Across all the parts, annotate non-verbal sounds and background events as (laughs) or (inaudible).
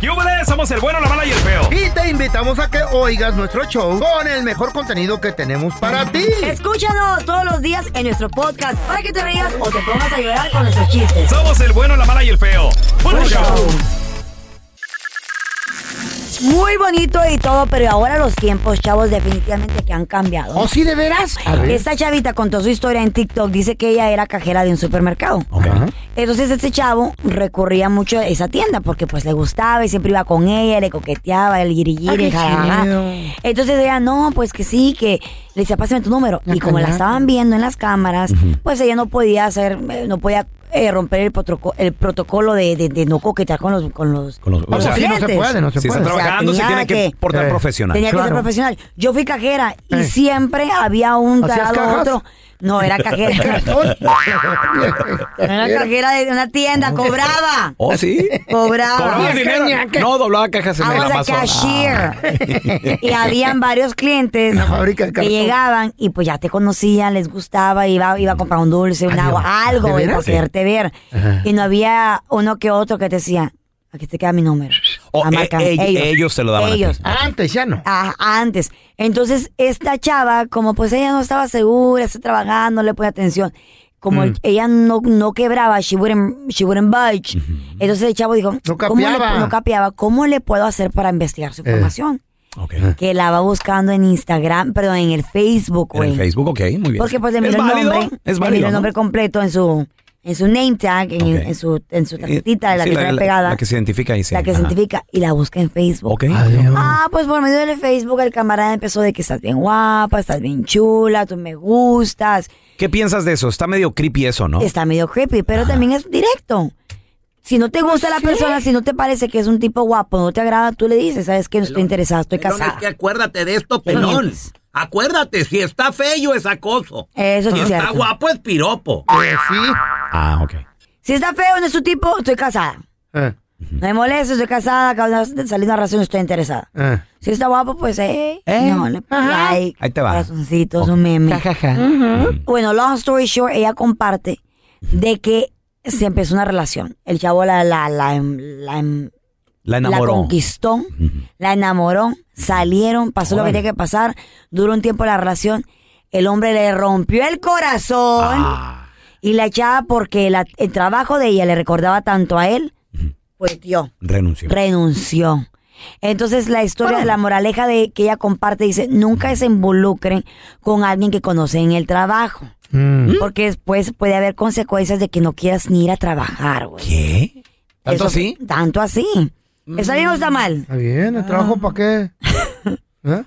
¡Yúbales! Somos el bueno, la mala y el feo. Y te invitamos a que oigas nuestro show con el mejor contenido que tenemos para ti. Escúchanos todos los días en nuestro podcast para que te rías o te pongas a llorar con nuestros chistes. Somos el bueno, la mala y el feo. ¡Buen show! Muy bonito y todo, pero ahora los tiempos, chavos, definitivamente que han cambiado. ¿O sí de veras? Esta chavita contó su historia en TikTok. Dice que ella era cajera de un supermercado. Ajá. Entonces este chavo recurría mucho a esa tienda porque pues le gustaba y siempre iba con ella, le coqueteaba, el Ah, jajaja. chido. Entonces ella, no, pues que sí, que le decía, pásame tu número. La y como la estaban viendo en las cámaras, pues ella no podía hacer, eh, no podía eh, romper el, protoco- el protocolo de, de- de no coquetear con los, con los, Con los- con o los sea, sí, no se clientes. puede, no se Si está puede. O sea, trabajando, se tiene que que- portar Eh, profesional. Tenía que ser Claro. profesional. Yo fui cajera y Eh. siempre había un ¿Hacías tarado cajas? otro. No, era cajera. (laughs) era cajera de una tienda, cobraba. ¿Oh, sí? Cobraba. ¿Cobraba dinero? No, doblaba cajas en I el was a Amazon. cashier. y habían varios clientes La fábrica de que llegaban y pues ya te conocían, les gustaba, iba, iba a comprar un dulce, un agua, algo, por quererte ver. Ajá. Y no había uno que otro que te decía, aquí te queda mi número. O, Ah, eh, marca, ell- ellos te lo daban a ti. Ellos. Antes ya no. Ah, antes. Entonces, esta chava, como pues ella no estaba segura, está trabajando, no le pone atención. Como Mm. ella no, no quebraba, she wouldn't, she wouldn't budge. Entonces el chavo dijo, No ¿cómo le, capeaba. no capeaba. ¿Cómo le puedo hacer para investigar su Eh. información? Ok. Que la va buscando en Instagram, perdón, en el Facebook, En el Facebook, ok, muy bien. Porque pues le ¿Es miró el válido? nombre, Es le válido, miró el ¿no? nombre completo en su, en su name tag, en, su, en su Eh, tarjetita, la sí, que trae la, pegada, la que se identifica ahí, sí. la que se identifica, y la busca en Facebook. Ok. Adiós. Ah, pues por medio del Facebook el camarada empezó de que estás bien guapa, estás bien chula, tú me gustas. ¿Qué piensas de eso? Está medio creepy eso, ¿no? Está medio creepy, pero también es directo. Si no te gusta la persona, si no te parece que es un tipo guapo, no te agrada, tú le dices, ¿sabes qué? No estoy interesada, estoy Pelón, casada. es que acuérdate de esto, ¿Qué pelón. Acuérdate, si está feo es acoso. Eso sí si es está cierto. guapo es piropo. Pues sí. Ah, ok. Si está feo, no es su tipo, estoy casada. Eh, No me molesta, estoy casada, acabo de salir una razón, estoy interesada. eh. Si está guapo, pues, eh, Eh, no, le like, Ahí te va. corazoncitos, un meme. Mm. Bueno, long story short, ella comparte de que se empezó una relación. El chavo la, la, la, la, La la enamoró. conquistó, la enamoró, salieron, pasó lo que tenía que pasar, duró un tiempo la relación, el hombre le rompió el corazón Ah. y la echaba porque la- el trabajo de ella le recordaba tanto a él, pues dio, Renunció. renunció. Entonces la historia, la moraleja de que ella comparte dice, nunca se involucren con alguien que conoce en el trabajo. Mm. Porque después puede haber consecuencias de que no quieras ni ir a trabajar, güey. ¿Qué? ¿Tanto Eso- así? Tanto así. ¿Está bien o está mal? Está bien, ¿el trabajo para qué? (laughs) ¿Eh?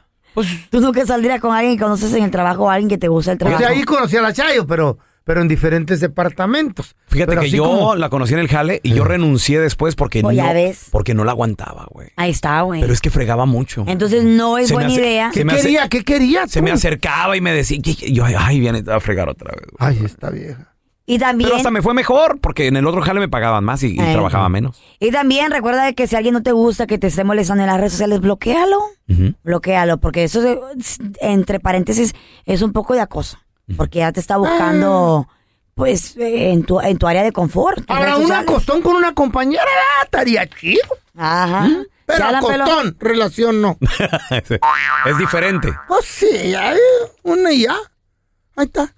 Tú nunca saldrías con alguien que conoces en el trabajo o alguien que te gusta el O trabajo. sea, ahí conocí a la Chayo, pero, pero en diferentes departamentos. Fíjate Pero que así yo como- la conocí en el jale y yo renuncié después porque Pues no, ya ves. porque no la aguantaba, güey. Ahí está, güey. Pero es que fregaba mucho. Entonces no es Se me buena hace- idea. se ¿Qué me hace- quería? ¿Qué quería? Se tú? me acercaba y me decía, y- yo, ay, viene a fregar otra vez. güey. Ay, esta vieja. Y también, Pero hasta me fue mejor porque en el otro jale me pagaban más y, trabajaba menos. y también recuerda que si alguien no te gusta, que te esté molestando en las redes sociales, bloquealo. Ujú. Bloquealo, porque eso, es- entre paréntesis, es un poco de acoso. Porque ya te está buscando, pues, eh, en tu, en tu área de confort. Ahora, un acostón con una compañera ah, estaría chido. Ajá. Pero Ya la peló- acostón, relación no. (laughs) es diferente. Pues sí, ya, una y ya. Ahí está.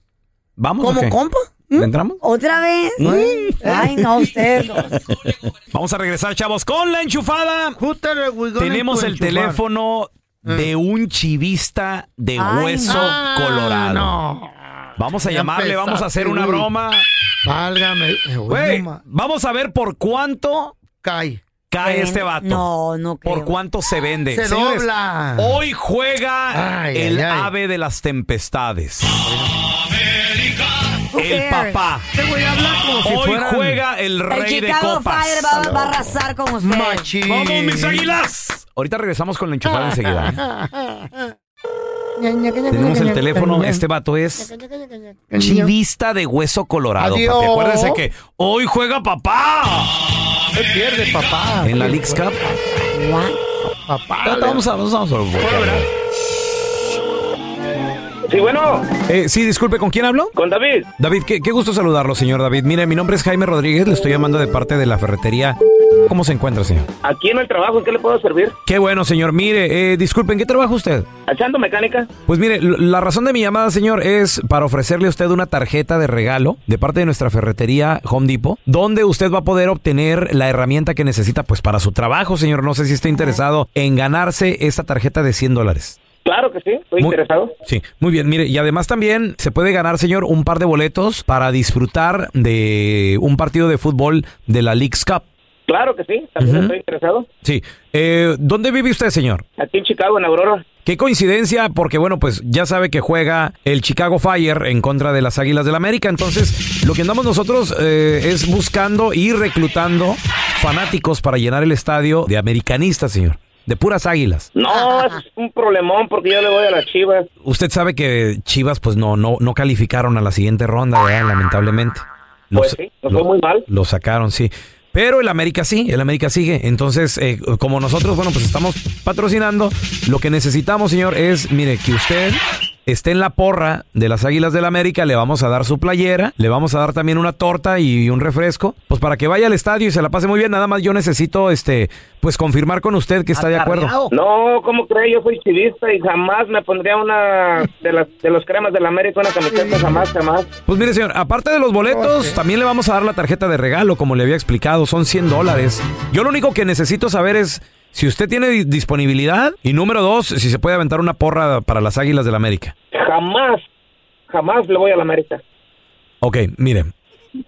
¿Vamos ¿Como compa? ¿Le entramos? ¿Otra vez? Ay, no, ustedes dos. Vamos a regresar, chavos, con la enchufada. Jútale, güey, con Tenemos el enchufar. teléfono de un chivista de Ay, hueso Ah, colorado. No. Vamos a Ya llamarle, vamos a hacer una güey. broma. Válgame. eh, güey, vamos a ver por cuánto Cae. cae este vato. No, no creo. Por cuánto se vende. Se Señores, dobla. Hoy juega Ay, el ay, ay. ave de las tempestades. El papá. Hoy juega el El rey de Chicago copas. Fire va, va a arrasar con usted. Machín. ¡Vamos, mis águilas! Ahorita regresamos con la enchufada enseguida. ¿eh? (laughs) Tenemos el teléfono. Este vato es chivista de hueso colorado. Adiós. Papi. Acuérdense que hoy juega papá Se pierde, papá. en la Leagues Cup. What? Papá. Vamos a, vamos a, vamos a voltear. Sí, bueno, Eh, sí, disculpe, ¿con quién hablo? con David. David, qué, qué gusto saludarlo, señor David. Mire, mi nombre es Jaime Rodríguez, le estoy llamando de parte de la ferretería ¿Cómo se encuentra, señor? Aquí en el trabajo, ¿en qué le puedo servir? Qué bueno, señor. Mire, eh, disculpe, ¿en qué trabaja usted? ¿Echando mecánica? Pues mire, la razón de mi llamada, señor, es para ofrecerle a usted una tarjeta de regalo de parte de nuestra ferretería Home Depot, donde usted va a poder obtener la herramienta que necesita pues para su trabajo, señor. No sé si está interesado en ganarse esta tarjeta de 100 dólares. Claro que sí, estoy Muy- interesado. Sí, muy bien. Mire, y además también se puede ganar, señor, un par de boletos para disfrutar de un partido de fútbol de la League's Cup. Claro que sí, también estoy interesado. Sí. Eh, ¿Dónde vive usted, señor? Aquí en Chicago, en Aurora. Qué coincidencia, porque bueno, pues ya sabe que juega el Chicago Fire en contra de las Águilas del la América. Entonces, lo que andamos nosotros eh, es buscando y reclutando fanáticos para llenar el estadio de americanistas, señor. De puras águilas. No, es un problemón porque yo le voy a las chivas. Usted sabe que Chivas, pues no, no, no calificaron a la siguiente ronda, ¿verdad? Lamentablemente. Pues sí, nos fue muy mal. Lo sacaron, sí. Pero el América sí, el América sigue. Entonces, eh, como nosotros, bueno, pues estamos patrocinando, lo que necesitamos, señor, es, mire, que usted esté en la porra de las Águilas del América, le vamos a dar su playera, le vamos a dar también una torta y un refresco, pues para que vaya al estadio y se la pase muy bien. Nada más yo necesito, este, pues confirmar con usted que está de acuerdo. No, ¿cómo cree? Yo soy chivista y jamás me pondría una de las de los cremas de la América, una camiseta, jamás, jamás. Pues mire, señor, aparte de los boletos, también le vamos a dar la tarjeta de regalo, como le había explicado, son 100 dólares. Yo lo único que necesito saber es si usted tiene di- disponibilidad y número dos, si se puede aventar una porra para las Águilas del la América. Jamás, jamás le voy a la América. Ok, mire,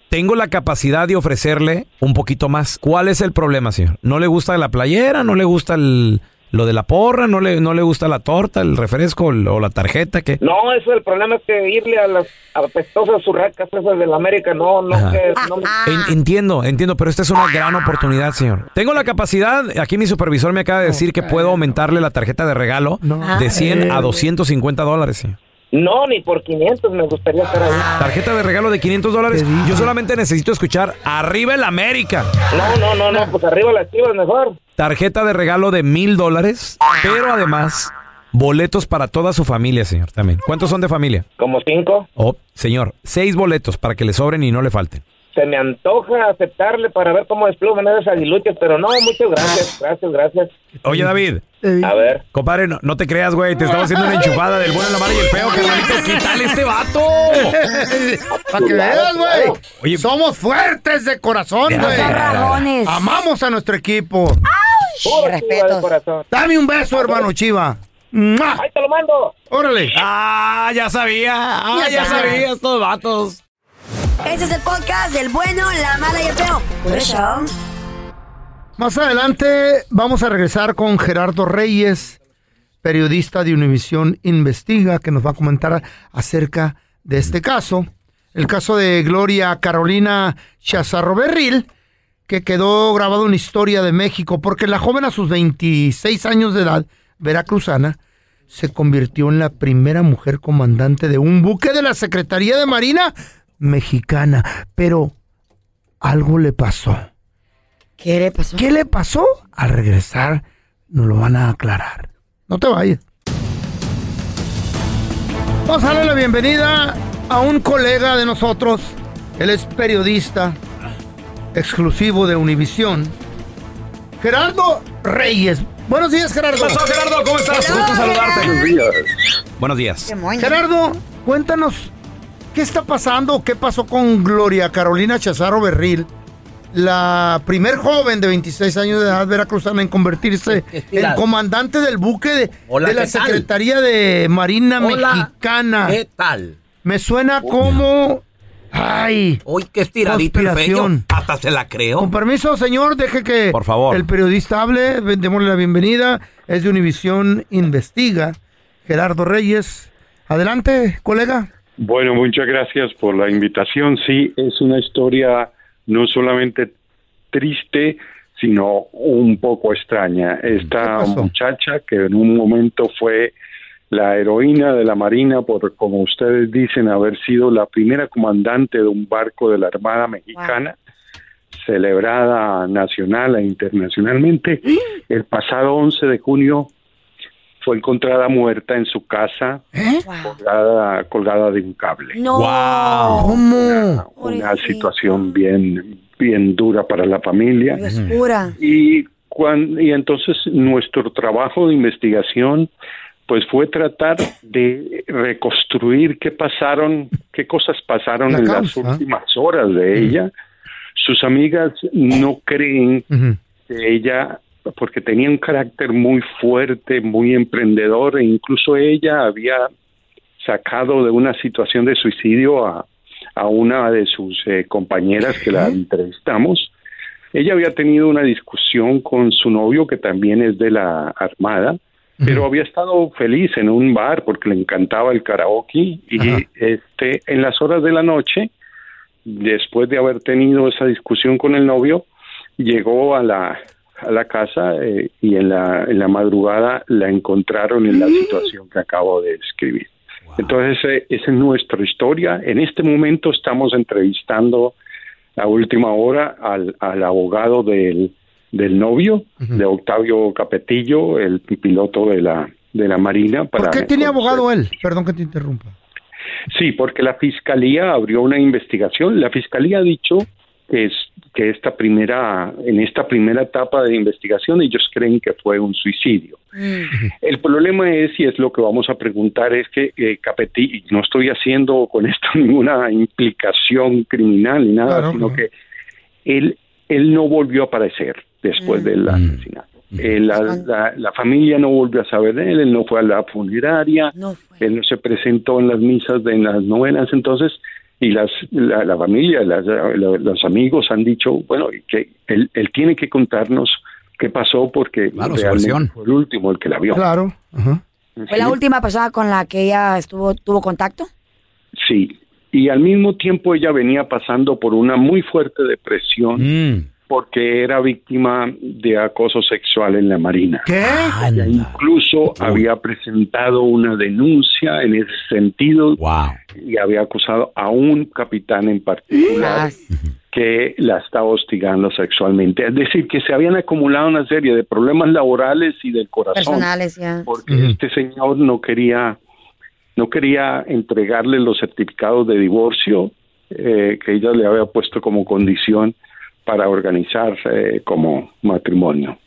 tengo la capacidad de ofrecerle un poquito más. ¿Cuál es el problema, señor? ¿No le gusta la playera? ¿No le gusta el- lo de la porra? ¿No le, ¿No le gusta la torta, el refresco o la tarjeta? ¿Qué? No, eso el problema es que irle a las apestosas surracas esas de la América, no, no, que, no me- En- entiendo, entiendo, pero esta es una gran oportunidad, señor. Tengo la capacidad, aquí mi supervisor me acaba de decir que puedo aumentarle la tarjeta de regalo de 100 a 250 dólares, señor. No, ni por 500 me gustaría estar ahí. Tarjeta de regalo de 500 dólares. Yo solamente necesito escuchar Arriba el América. No, no, no, no, pues arriba las chivas mejor. Tarjeta de regalo de mil dólares, pero además boletos para toda su familia, señor, también. ¿Cuántos son de familia? Como cinco. Oh, señor, seis boletos para que le sobren y no le falten. Se me antoja aceptarle para ver cómo despluman esas aguiluchas, pero no, muchas gracias, gracias, gracias. Oye, David. A ver. Compadre, no, no te creas, güey. Te estaba haciendo una enchufada del bueno, la mala y el feo, carnalito. ¿Qué este vato? (laughs) Para que veas, güey. Oye. Somos fuertes de corazón, güey. Amamos a nuestro equipo. Corazón. Dame un beso, hermano Chiva. ¡Mua! ¡Ahí te lo mando! Órale. Ah, ya sabía. Ah, Ya ya sabía. sabía estos vatos. Este es el podcast del bueno, la mala y el feo. Más adelante vamos a regresar con Gerardo Reyes, periodista de Univisión Investiga, que nos va a comentar acerca de este caso. El caso de Gloria Carolina Chazarro Berril, que quedó grabado en Historia de México, porque la joven a sus 26 años de edad, veracruzana, se convirtió en la primera mujer comandante de un buque de la Secretaría de Marina mexicana. Pero algo le pasó. ¿Qué le pasó? ¿Qué le pasó? Al regresar nos lo van a aclarar. No te vayas. Vamos a darle la bienvenida a un colega de nosotros. Él es periodista exclusivo de Univisión. Gerardo Reyes. Buenos días, Gerardo. ¿Qué pasó, Gerardo? ¿Cómo estás? Gusto saludarte. Buenos días. Qué moño. Gerardo, cuéntanos, ¿qué está pasando? ¿Qué pasó con Gloria Carolina Chazaro Berril? La primer joven de 26 años de edad veracruzana en convertirse (laughs) en comandante del buque de, Hola, de la. Secretaría de Marina Hola. Mexicana. ¿Qué tal? Me suena como... Ay, Uy, qué estiradito el. Conspiración. Hasta se la con creo. permiso, señor, deje que Por favor. el periodista hable. Démosle la bienvenida. Es de Univisión Investiga. Gerardo Reyes. Adelante, colega. Bueno, muchas gracias por la invitación. Sí, es una historia no solamente triste, sino un poco extraña. Esta muchacha que en un momento fue la heroína de la Marina por, como ustedes dicen, haber sido la primera comandante de un barco de la Armada Mexicana, celebrada nacional e internacionalmente, el pasado 11 de junio fue encontrada muerta en su casa, ¿Eh? colgada, colgada de un cable. No. Wow. ¿Cómo? Una situación bien, bien dura para la familia. Y, cuan- y entonces nuestro trabajo de investigación pues fue tratar de reconstruir qué pasaron, qué cosas pasaron La en causa. las últimas horas de ella. Sus amigas no creen que ella, porque tenía un carácter muy fuerte, muy emprendedor, e incluso ella había sacado de una situación de suicidio a, a una de sus eh, compañeras que la entrevistamos. Ella había tenido una discusión con su novio, que también es de la Armada, pero había estado feliz en un bar porque le encantaba el karaoke y este en las horas de la noche después de haber tenido esa discusión con el novio, llegó a la, a la casa eh, y en la, en la madrugada la encontraron en la situación que acabo de describir. Entonces, eh, esa es nuestra historia. En este momento estamos entrevistando a última hora al, al abogado del, del novio, de Octavio Capetillo, el piloto de la, de la Marina. ¿Por para qué tiene conocer- abogado él? Perdón que te interrumpa. Sí, porque la fiscalía abrió una investigación. La fiscalía ha dicho que es que esta primera en esta primera etapa de investigación ellos creen que fue un suicidio. El problema es y es lo que vamos a preguntar es que eh, Capetillo no estoy haciendo con esto (laughs) ninguna implicación criminal ni nada, Claro, sino que él él no volvió a aparecer después del asesinato. Eh, la, la- la familia no volvió a saber de él, él no fue a la funeraria, No fue. él no se presentó en las misas de en las novenas, entonces, y las la, la familia, las- la- los amigos han dicho, bueno, que él, él tiene que contarnos qué pasó porque Claro, realmente fue el último el que la vio. Claro. Ajá. ¿Fue la última persona con la que ella estuvo tuvo contacto? Sí, y al mismo tiempo ella venía pasando por una muy fuerte depresión Mm. Porque era víctima de acoso sexual en la Marina. ¿Qué? Ella incluso había presentado una denuncia en ese sentido Wow. y había acusado a un capitán en particular que la estaba hostigando sexualmente. Es decir, que se habían acumulado una serie de problemas laborales y del corazón. Personales ya. Porque este señor no quería, no quería entregarle los certificados de divorcio eh, que ella le había puesto como condición para organizar eh, como matrimonio.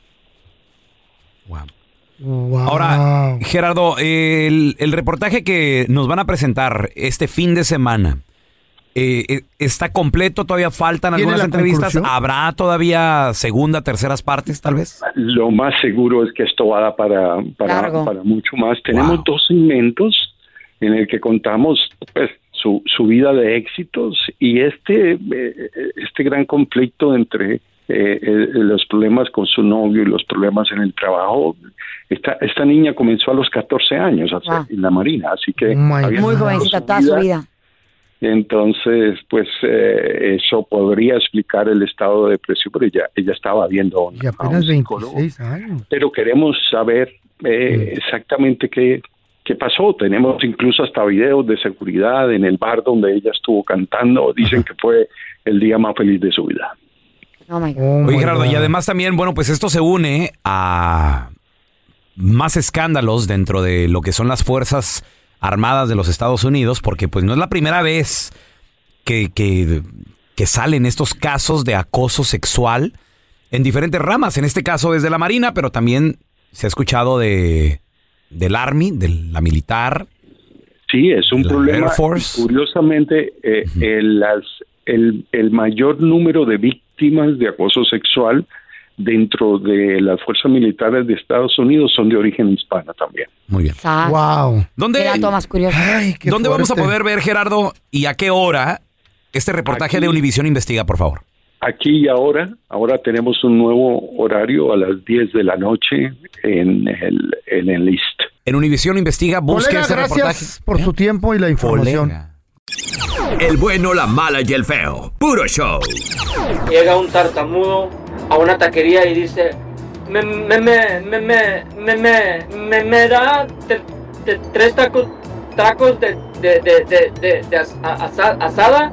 Wow. Wow. Ahora, Gerardo, el, el reportaje que nos van a presentar este fin de semana, eh, eh, ¿está completo? ¿Todavía faltan ¿Tiene algunas entrevistas? conclusión? ¿Habrá todavía segunda, terceras partes, tal vez? Lo más seguro es que esto va a dar para, para, mucho más. Tenemos Wow. dos segmentos en el que contamos pues, su, su vida de éxitos y este, eh, este gran conflicto entre eh, eh, los problemas con su novio y los problemas en el trabajo. Esta, esta niña comenzó a los 14 años Wow. en la Marina, así que Muy dado jovencita, su toda su vida. entonces, pues eh, eso podría explicar el estado de depresión, pero ella, ella estaba viendo a un- Y a un apenas psicólogo. 26 años. Pero queremos saber eh, exactamente qué, qué pasó. Tenemos incluso hasta videos de seguridad en el bar donde ella estuvo cantando. Dicen que fue el día más feliz de su vida. Oh my God. Oh Oye, my Gerardo, God. y además también, bueno, pues esto se une a más escándalos dentro de lo que son las Fuerzas Armadas de los Estados Unidos, porque pues no es la primera vez que, que, que salen estos casos de acoso sexual en diferentes ramas. En este caso es de la Marina, pero también se ha escuchado de del Army, de la militar. Sí, es un problema. Air Force. Curiosamente, eh, el, las- el, el mayor número de víctimas de acoso sexual dentro de las fuerzas militares de Estados Unidos son de origen hispano también. Muy bien. Sas. Wow. ¿Dónde, Qué dato más curioso. Ay, qué ¿dónde vamos a poder ver, Gerardo, y a qué hora este reportaje Aquí. de Univisión Investiga, por favor? aquí y ahora. Ahora tenemos un nuevo horario a las 10 de la noche en el, en el list. En Univisión Investiga, busca ese gracias reportaje. por su ¿Eh? tiempo y la información. El bueno, la mala y el feo. Puro show. Llega un tartamudo a una taquería y dice: Me, me, me, me, me, me, me, me da tres tacos tacos de, de, de, de, de- de as- a- asa- asada?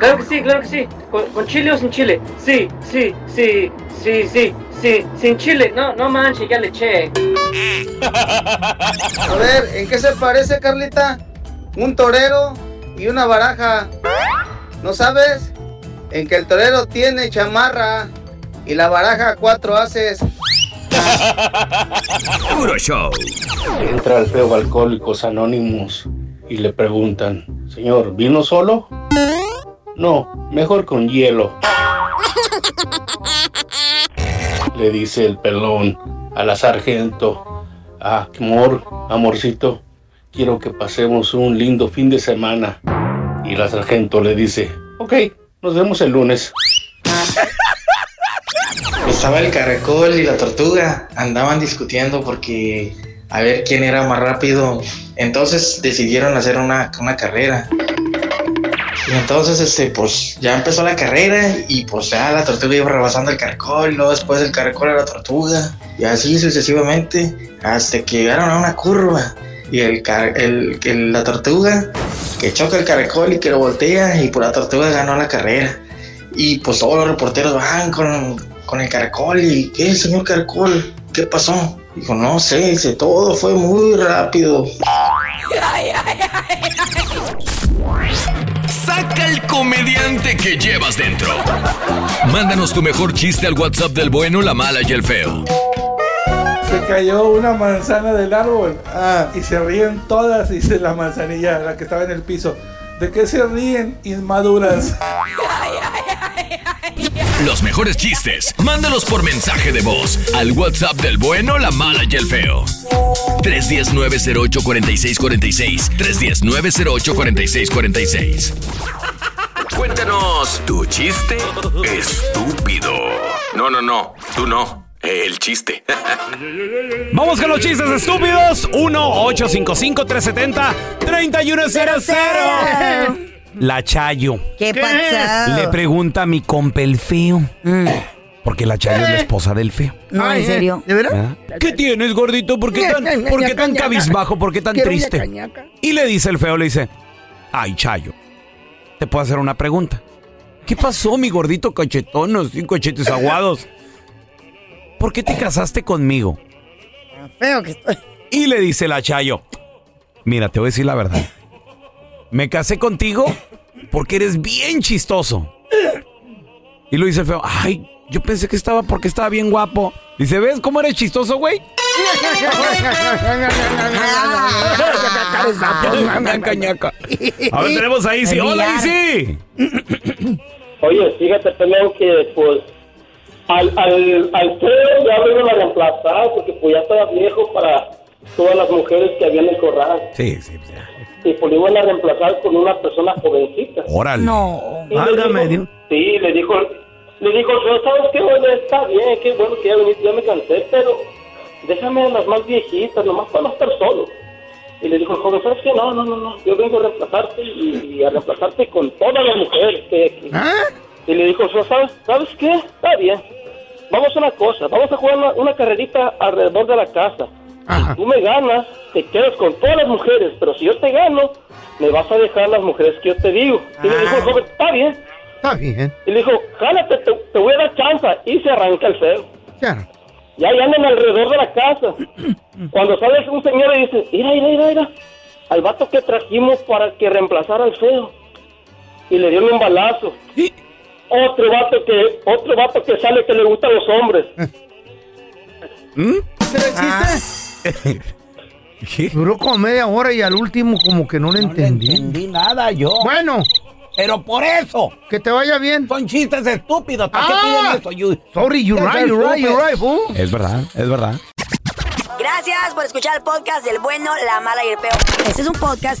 Claro que sí, claro que sí. ¿Con, con chile o sin chile? Sí, sí, sí, sí, sí, sí. Sin chile. No, no manches, ya le eché. (laughs) A ver, ¿en qué se parece, Carlita? Un torero y una baraja. ¿No sabes? En que el torero tiene chamarra y la baraja cuatro haces. (laughs) Puro show. Entra al feo Alcohólicos Anónimos y le preguntan, señor, ¿vino solo? No, mejor con hielo. Le dice el pelón a la sargento, ah, amor, amorcito, quiero que pasemos un lindo fin de semana. Y la sargento le dice, ok, nos vemos el lunes. Estaba el caracol y la tortuga, andaban discutiendo porque a ver quién era más rápido. Entonces decidieron hacer una, una carrera. Y entonces, este, pues ya empezó la carrera y pues ya la tortuga iba rebasando el caracol, y luego después el caracol a la tortuga, y así sucesivamente, hasta que llegaron a una curva. Y el, el, el- la tortuga que choca el caracol y que lo voltea, y por la tortuga ganó la carrera. Y pues todos los reporteros van con, con el caracol y ¿qué, señor caracol? ¿Qué pasó? Dijo, no sé, dice, todo fue muy rápido. Saca el comediante que llevas dentro. Mándanos tu mejor chiste al WhatsApp del bueno, la mala y el feo. Se cayó una manzana del árbol y se ríen todas, dice la manzanilla, la que estaba en el piso. ¿De qué se ríen inmaduras? Los mejores chistes, mándalos por mensaje de voz al WhatsApp del bueno, la mala y el feo. 319-08-4646. 319-08-4646. Cuéntanos tu chiste estúpido. No, no, no, tú no. El chiste. (laughs) Vamos con los chistes estúpidos. 1-855-370-3100. La Chayo. ¿Qué pasa? Le pregunta a mi compa el feo. Porque la Chayo es la esposa del feo. No, en serio. ¿De verdad? ¿Ah? ¿Qué tienes, gordito? ¿Por qué tan, por qué tan cabizbajo? ¿Por qué tan Quiero triste? Y le dice el feo, le dice, ay, Chayo, te puedo hacer una pregunta. ¿Qué pasó, mi gordito cachetón, los cinco cachetes aguados? ¿Por qué te casaste conmigo? Feo que estoy. Y le dice la Chayo, mira, te voy a decir la verdad. Me casé contigo porque eres bien chistoso. Y lo dice el feo, ay, yo pensé que estaba porque estaba bien guapo. Dice, ¿ves cómo eres chistoso, güey? A ver, tenemos a Isi. ¡Hola, Isi! Oye, fíjate, pelón, que pues al, al, al feo ya lo iban a reemplazar porque pues ya estaba viejo para todas las mujeres que habían en el corral. Sí, sí. Y pues lo iban a reemplazar con una persona jovencita. Órale. No. Le dijo- Sí, le dijo, le dijo, "No, ¿sabes qué? Bueno, está bien, qué bueno que ya viniste, ya me cansé, pero déjame a las más viejitas, nomás para no estar solo. Y le dijo el joven, ¿sabes qué? No, no, no, no, yo vengo a reemplazarte y, y a reemplazarte con todas las mujeres que hay aquí. Y le dijo, ¿sabes, ¿sabes qué? Está bien. Vamos a una cosa, vamos a jugar una, una carrerita alrededor de la casa. Si tú me ganas, te quedas con todas las mujeres, pero si yo te gano, me vas a dejar las mujeres que yo te digo. Y le dijo el joven, está bien. Está bien. Y le dijo, jálate, te, te voy a dar chance. Y se arranca el feo. Ya. Ya ahí andan alrededor de la casa. (clears throat) Cuando sale un señor y dice, mira, mira, mira, mira, al vato que trajimos para que reemplazara al feo. Y le dieron un balazo. (clears throat) Otro vato que, otro vato que sale que le gustan los hombres. Duró como media hora y al último como que no le entendí. entendí nada yo. Bueno. Pero por eso. Que te vaya bien. Son chistes estúpidos. ¿Para Ah. qué piden eso? You- Sorry, you're right, es you're right, you're right, fool. Es verdad, es verdad. Gracias por escuchar el podcast del bueno, la mala y el peor. Este es un podcast